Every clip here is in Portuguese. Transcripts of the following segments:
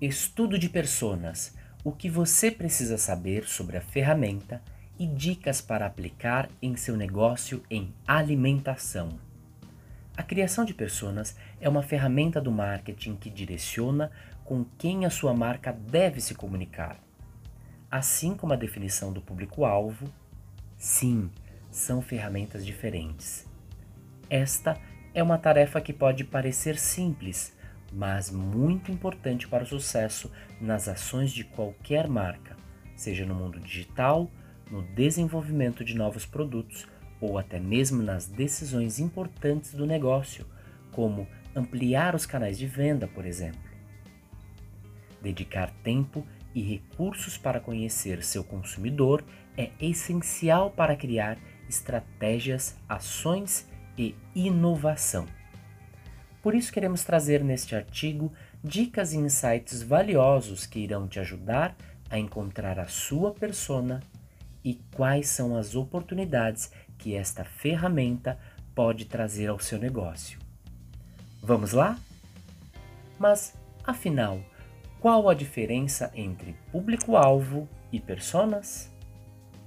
Estudo de personas: o que você precisa saber sobre a ferramenta e dicas para aplicar em seu negócio em alimentação. A criação de personas é uma ferramenta do marketing que direciona com quem a sua marca deve se comunicar. Assim como a definição do público-alvo, sim, são ferramentas diferentes. Esta é uma tarefa que pode parecer simples, mas muito importante para o sucesso nas ações de qualquer marca, seja no mundo digital, no desenvolvimento de novos produtos ou até mesmo nas decisões importantes do negócio, como ampliar os canais de venda, por exemplo. Dedicar tempo e recursos para conhecer seu consumidor é essencial para criar estratégias, ações e inovação. Por isso, queremos trazer neste artigo dicas e insights valiosos que irão te ajudar a encontrar a sua persona e quais são as oportunidades que esta ferramenta pode trazer ao seu negócio. Vamos lá? Mas, afinal, qual a diferença entre público-alvo e personas?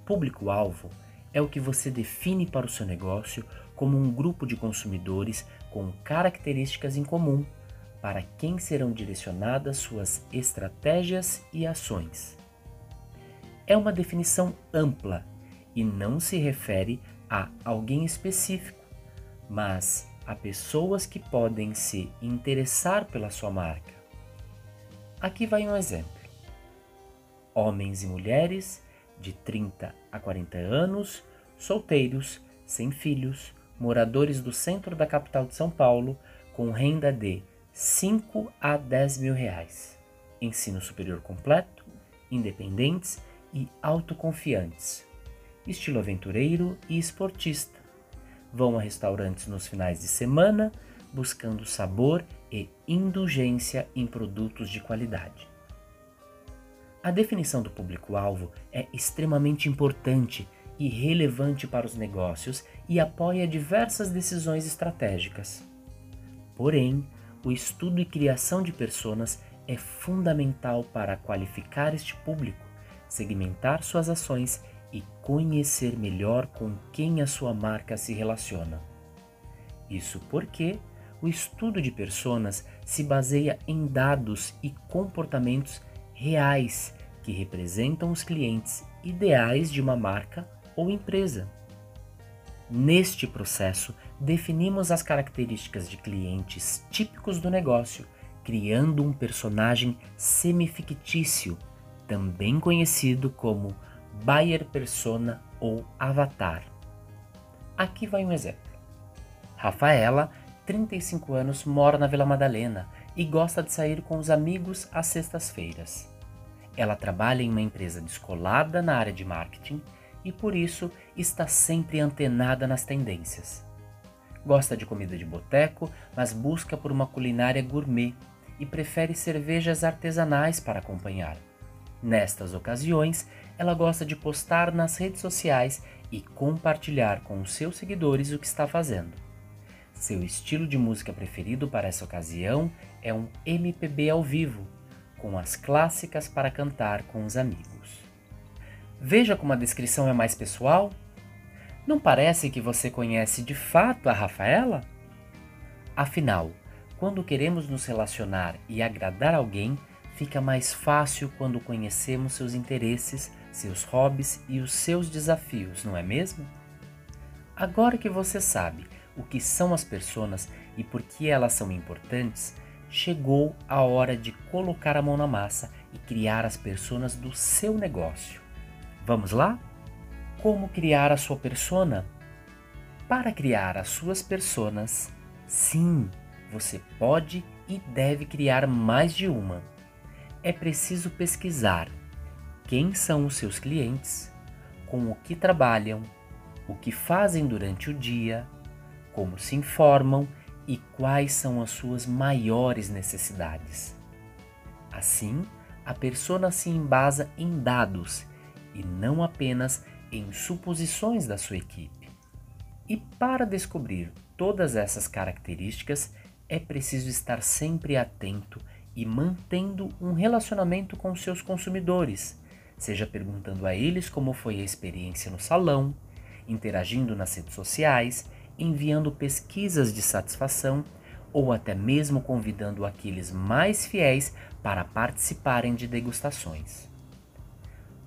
Público-alvo é o que você define para o seu negócio como um grupo de consumidores com características em comum para quem serão direcionadas suas estratégias e ações. É uma definição ampla e não se refere a alguém específico, mas a pessoas que podem se interessar pela sua marca. Aqui vai um exemplo: homens e mulheres de 30 a 40 anos, solteiros, sem filhos, moradores do centro da capital de São Paulo com renda de 5 a 10 mil reais, ensino superior completo, independentes e autoconfiantes, estilo aventureiro e esportista. Vão a restaurantes nos finais de semana buscando sabor e indulgência em produtos de qualidade. A definição do público-alvo é extremamente importante e relevante para os negócios e apoia diversas decisões estratégicas. Porém, o estudo e criação de personas é fundamental para qualificar este público, segmentar suas ações e conhecer melhor com quem a sua marca se relaciona. Isso porque o estudo de personas se baseia em dados e comportamentos reais que representam os clientes ideais de uma marca ou empresa. Neste processo, definimos as características de clientes típicos do negócio, criando um personagem semifictício, também conhecido como buyer persona ou avatar. Aqui vai um exemplo. Rafaela, 35 anos, mora na Vila Madalena e gosta de sair com os amigos às sextas-feiras. Ela trabalha em uma empresa descolada na área de marketing e por isso está sempre antenada nas tendências. Gosta de comida de boteco, mas busca por uma culinária gourmet e prefere cervejas artesanais para acompanhar. Nestas ocasiões, ela gosta de postar nas redes sociais e compartilhar com os seus seguidores o que está fazendo. Seu estilo de música preferido para essa ocasião é um MPB ao vivo, com as clássicas para cantar com os amigos. Veja como a descrição é mais pessoal. Não parece que você conhece de fato a Rafaela? Afinal, quando queremos nos relacionar e agradar alguém, fica mais fácil quando conhecemos seus interesses, seus hobbies e os seus desafios, não é mesmo? Agora que você sabe o que são as pessoas e por que elas são importantes, chegou a hora de colocar a mão na massa e criar as pessoas do seu negócio. Vamos lá? Como criar a sua persona? Para criar as suas personas, sim, você pode e deve criar mais de uma. É preciso pesquisar quem são os seus clientes, com o que trabalham, o que fazem durante o dia, como se informam e quais são as suas maiores necessidades. Assim, a persona se embasa em dados e não apenas em suposições da sua equipe. E para descobrir todas essas características, é preciso estar sempre atento e mantendo um relacionamento com seus consumidores, seja perguntando a eles como foi a experiência no salão, interagindo nas redes sociais, enviando pesquisas de satisfação ou até mesmo convidando aqueles mais fiéis para participarem de degustações.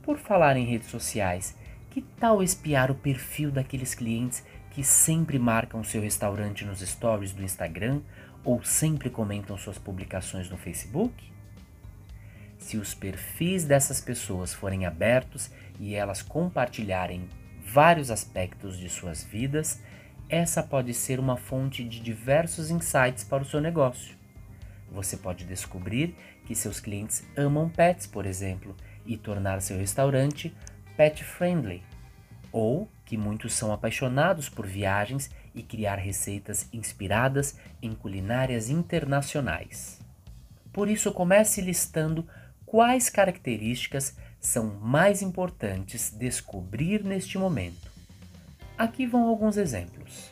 Por falar em redes sociais, que tal espiar o perfil daqueles clientes que sempre marcam seu restaurante nos stories do Instagram ou sempre comentam suas publicações no Facebook? Se os perfis dessas pessoas forem abertos e elas compartilharem vários aspectos de suas vidas, essa pode ser uma fonte de diversos insights para o seu negócio. Você pode descobrir que seus clientes amam pets, por exemplo, e tornar seu restaurante pet friendly, ou que muitos são apaixonados por viagens e criar receitas inspiradas em culinárias internacionais. Por isso, comece listando quais características são mais importantes descobrir neste momento. Aqui vão alguns exemplos.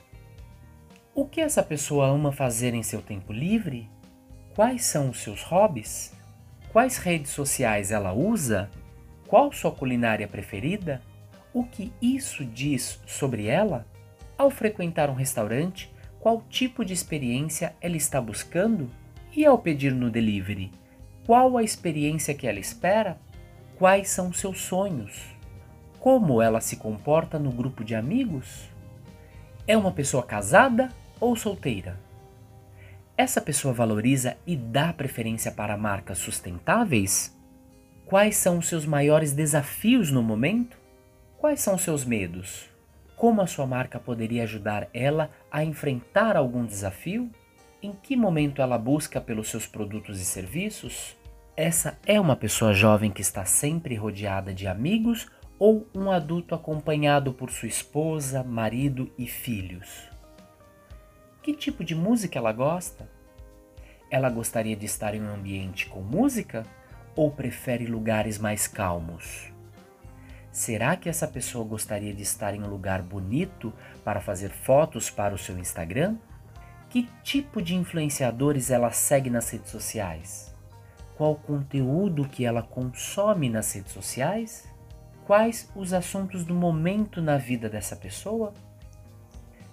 O que essa pessoa ama fazer em seu tempo livre? Quais são os seus hobbies? Quais redes sociais ela usa? Qual sua culinária preferida? O que isso diz sobre ela? Ao frequentar um restaurante, qual tipo de experiência ela está buscando? E ao pedir no delivery, qual a experiência que ela espera? Quais são seus sonhos? Como ela se comporta no grupo de amigos? É uma pessoa casada ou solteira? Essa pessoa valoriza e dá preferência para marcas sustentáveis? Quais são os seus maiores desafios no momento? Quais são seus medos? Como a sua marca poderia ajudar ela a enfrentar algum desafio? Em que momento ela busca pelos seus produtos e serviços? Essa é uma pessoa jovem que está sempre rodeada de amigos ou um adulto acompanhado por sua esposa, marido e filhos? Que tipo de música ela gosta? Ela gostaria de estar em um ambiente com música ou prefere lugares mais calmos? Será que essa pessoa gostaria de estar em um lugar bonito para fazer fotos para o seu Instagram? Que tipo de influenciadores ela segue nas redes sociais? Qual conteúdo que ela consome nas redes sociais? Quais os assuntos do momento na vida dessa pessoa?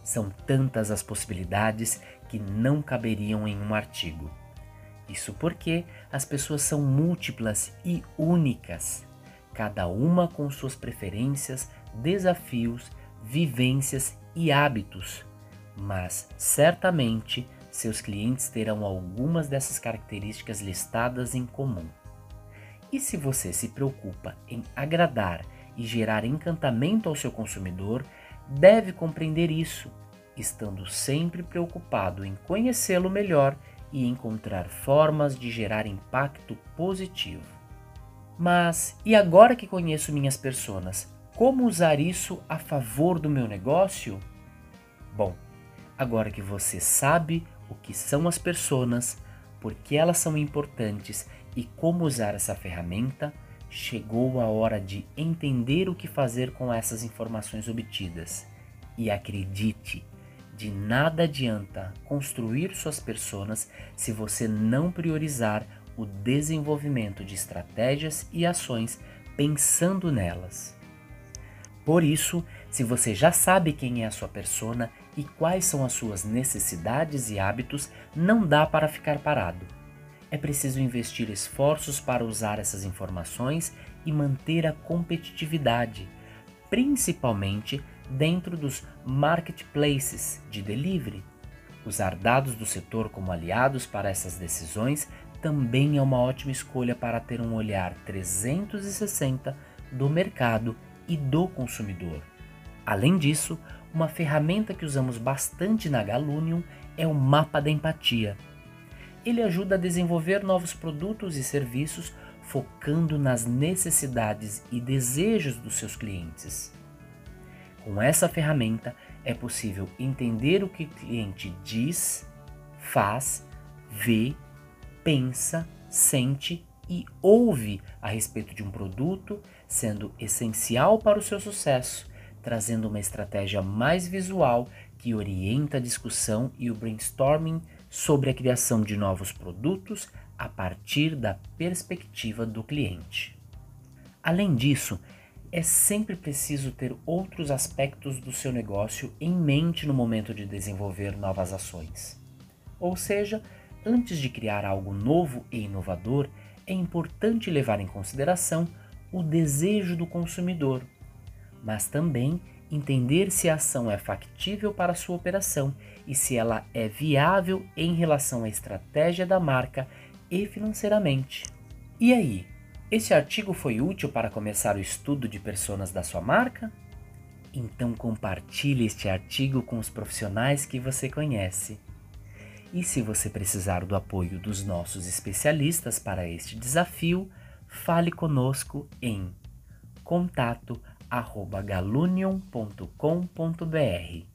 São tantas as possibilidades que não caberiam em um artigo. Isso porque as pessoas são múltiplas e únicas, cada uma com suas preferências, desafios, vivências e hábitos, mas certamente seus clientes terão algumas dessas características listadas em comum. E se você se preocupa em agradar e gerar encantamento ao seu consumidor, deve compreender isso, estando sempre preocupado em conhecê-lo melhor e encontrar formas de gerar impacto positivo. Mas e agora que conheço minhas personas, como usar isso a favor do meu negócio? Bom, agora que você sabe o que são as personas, por que elas são importantes e como usar essa ferramenta, chegou a hora de entender o que fazer com essas informações obtidas. E acredite, de nada adianta construir suas personas se você não priorizar o desenvolvimento de estratégias e ações pensando nelas. Por isso, se você já sabe quem é a sua persona e quais são as suas necessidades e hábitos, não dá para ficar parado é preciso investir esforços para usar essas informações e manter a competitividade, principalmente dentro dos marketplaces de delivery. Usar dados do setor como aliados para essas decisões também é uma ótima escolha para ter um olhar 360 do mercado e do consumidor. Além disso, uma ferramenta que usamos bastante na Galunium é o mapa da empatia ele ajuda a desenvolver novos produtos e serviços focando nas necessidades e desejos dos seus clientes. Com essa ferramenta é possível entender o que o cliente diz, faz, vê, pensa, sente e ouve a respeito de um produto, sendo essencial para o seu sucesso, trazendo uma estratégia mais visual que orienta a discussão e o brainstorming sobre a criação de novos produtos, a partir da perspectiva do cliente. Além disso, é sempre preciso ter outros aspectos do seu negócio em mente no momento de desenvolver novas ações. Ou seja, antes de criar algo novo e inovador, é importante levar em consideração o desejo do consumidor, mas também entender se a ação é factível para sua operação e se ela é viável em relação à estratégia da marca e financeiramente. E aí, esse artigo foi útil para começar o estudo de personas da sua marca? Então compartilhe este artigo com os profissionais que você conhece. E se você precisar do apoio dos nossos especialistas para este desafio, fale conosco em contato@galunion.com.br.